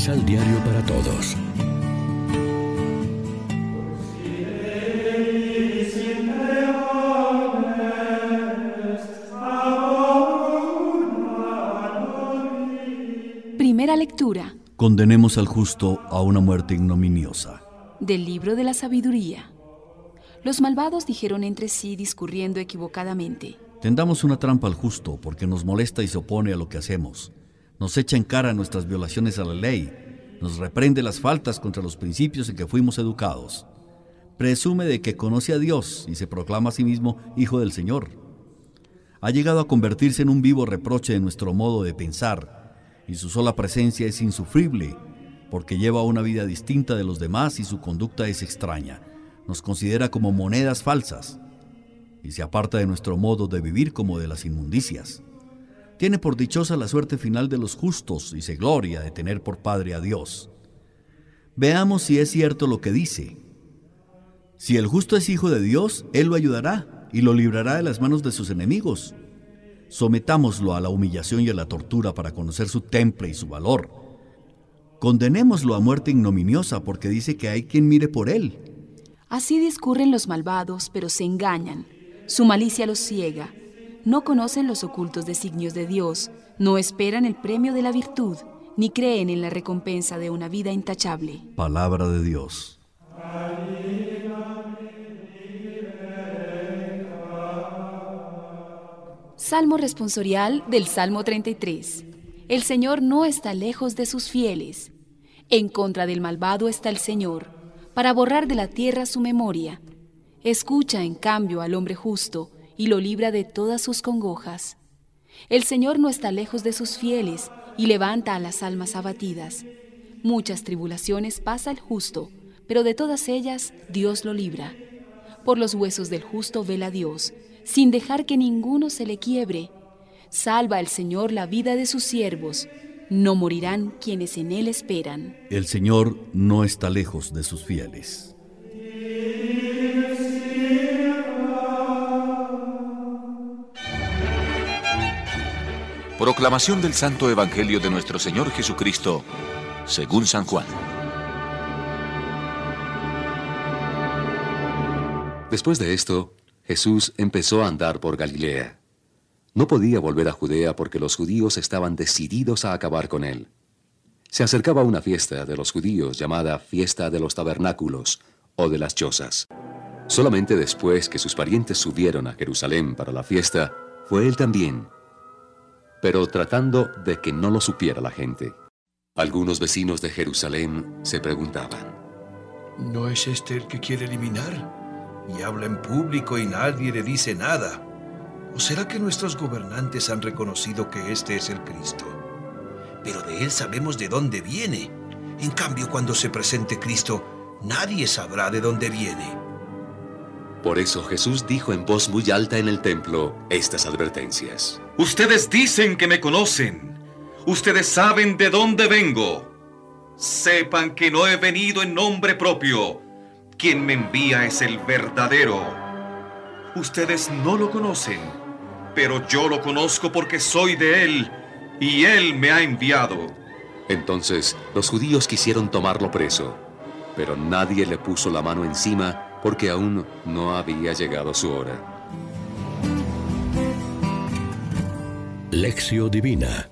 Misal Diario para Todos. Primera lectura Condenemos al justo a una muerte ignominiosa. del libro de la sabiduría. Los malvados dijeron entre sí discurriendo equivocadamente. Tendamos una trampa al justo porque nos molesta y se opone a lo que hacemos. Nos echa en cara nuestras violaciones a la ley. Nos reprende las faltas contra los principios en que fuimos educados. Presume de que conoce a Dios y se proclama a sí mismo hijo del Señor. Ha llegado a convertirse en un vivo reproche de nuestro modo de pensar y su sola presencia es insufrible porque lleva una vida distinta de los demás y su conducta es extraña. Nos considera como monedas falsas y se aparta de nuestro modo de vivir como de las inmundicias. Tiene por dichosa la suerte final de los justos y se gloria de tener por Padre a Dios. Veamos si es cierto lo que dice. Si el justo es hijo de Dios, Él lo ayudará y lo librará de las manos de sus enemigos. Sometámoslo a la humillación y a la tortura para conocer su temple y su valor. Condenémoslo a muerte ignominiosa porque dice que hay quien mire por él. Así discurren los malvados, pero se engañan. Su malicia los ciega. No conocen los ocultos designios de Dios, no esperan el premio de la virtud, ni creen en la recompensa de una vida intachable. Palabra de Dios. Salmo responsorial del Salmo 33. El Señor no está lejos de sus fieles. En contra del malvado está el Señor, para borrar de la tierra su memoria. Escucha, en cambio, al hombre justo y lo libra de todas sus congojas. El Señor no está lejos de sus fieles y levanta a las almas abatidas. Muchas tribulaciones pasa el justo, pero de todas ellas Dios lo libra. Por los huesos del justo vela Dios, sin dejar que ninguno se le quiebre. Salva el Señor la vida de sus siervos, no morirán quienes en Él esperan. El Señor no está lejos de sus fieles. Proclamación del Santo Evangelio de nuestro Señor Jesucristo, según San Juan. Después de esto, Jesús empezó a andar por Galilea. No podía volver a Judea porque los judíos estaban decididos a acabar con él. Se acercaba una fiesta de los judíos llamada Fiesta de los Tabernáculos o de las Chozas. Solamente después que sus parientes subieron a Jerusalén para la fiesta, fue él también, pero tratando de que no lo supiera la gente. Algunos vecinos de Jerusalén se preguntaban, ¿No es este el que quiere eliminar? Y habla en público y nadie le dice nada. ¿O será que nuestros gobernantes han reconocido que este es el Cristo? Pero de él sabemos de dónde viene. En cambio, cuando se presente Cristo, nadie sabrá de dónde viene. Por eso Jesús dijo en voz muy alta en el templo estas advertencias. Ustedes dicen que me conocen. Ustedes saben de dónde vengo. Sepan que no he venido en nombre propio. Quien me envía es el verdadero. Ustedes no lo conocen, pero yo lo conozco porque soy de él y él me ha enviado. Entonces los judíos quisieron tomarlo preso, pero nadie le puso la mano encima porque aún no había llegado su hora. Lección Divina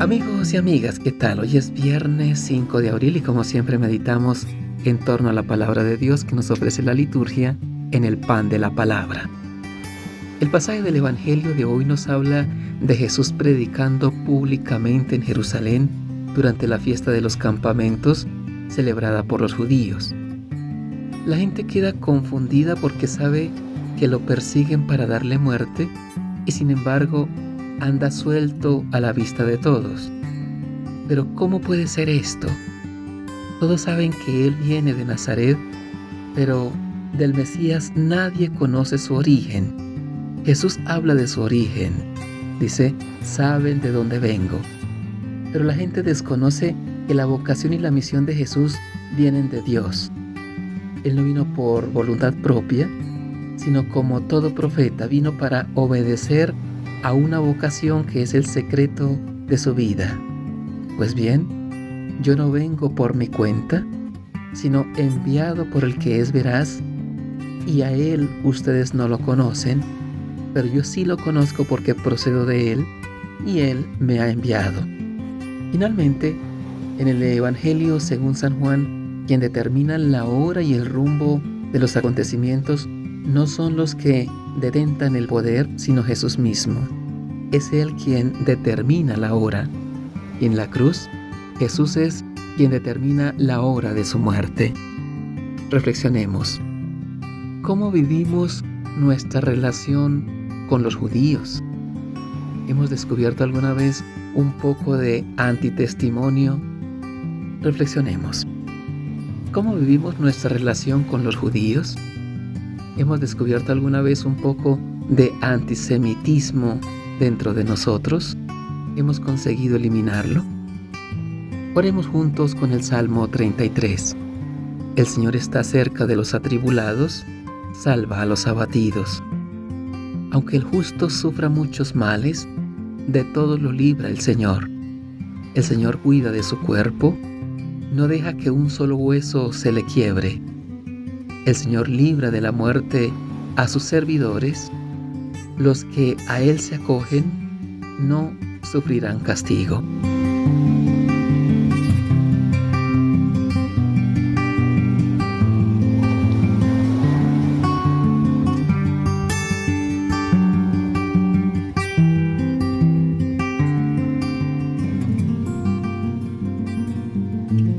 Amigos y amigas, ¿qué tal? Hoy es viernes 5 de abril y como siempre meditamos en torno a la palabra de Dios que nos ofrece la liturgia en el pan de la palabra. El pasaje del Evangelio de hoy nos habla de Jesús predicando públicamente en Jerusalén durante la fiesta de los campamentos celebrada por los judíos. La gente queda confundida porque sabe que lo persiguen para darle muerte y sin embargo anda suelto a la vista de todos. Pero ¿cómo puede ser esto? Todos saben que Él viene de Nazaret, pero del Mesías nadie conoce su origen. Jesús habla de su origen. Dice, saben de dónde vengo. Pero la gente desconoce que la vocación y la misión de Jesús vienen de Dios. Él no vino por voluntad propia, sino como todo profeta, vino para obedecer a una vocación que es el secreto de su vida. Pues bien, yo no vengo por mi cuenta, sino enviado por el que es veraz, y a él ustedes no lo conocen, pero yo sí lo conozco porque procedo de él, y él me ha enviado. Finalmente, en el Evangelio según San Juan, quien determina la hora y el rumbo de los acontecimientos no son los que detentan el poder, sino Jesús mismo. Es Él quien determina la hora. Y en la cruz, Jesús es quien determina la hora de su muerte. Reflexionemos. ¿Cómo vivimos nuestra relación con los judíos? ¿Hemos descubierto alguna vez un poco de antitestimonio? Reflexionemos. ¿Cómo vivimos nuestra relación con los judíos? ¿Hemos descubierto alguna vez un poco de antisemitismo dentro de nosotros? ¿Hemos conseguido eliminarlo? Oremos juntos con el Salmo 33. El Señor está cerca de los atribulados, salva a los abatidos. Aunque el justo sufra muchos males, de todo lo libra el Señor. El Señor cuida de su cuerpo, no deja que un solo hueso se le quiebre. El Señor libra de la muerte a sus servidores, los que a Él se acogen no sufrirán castigo.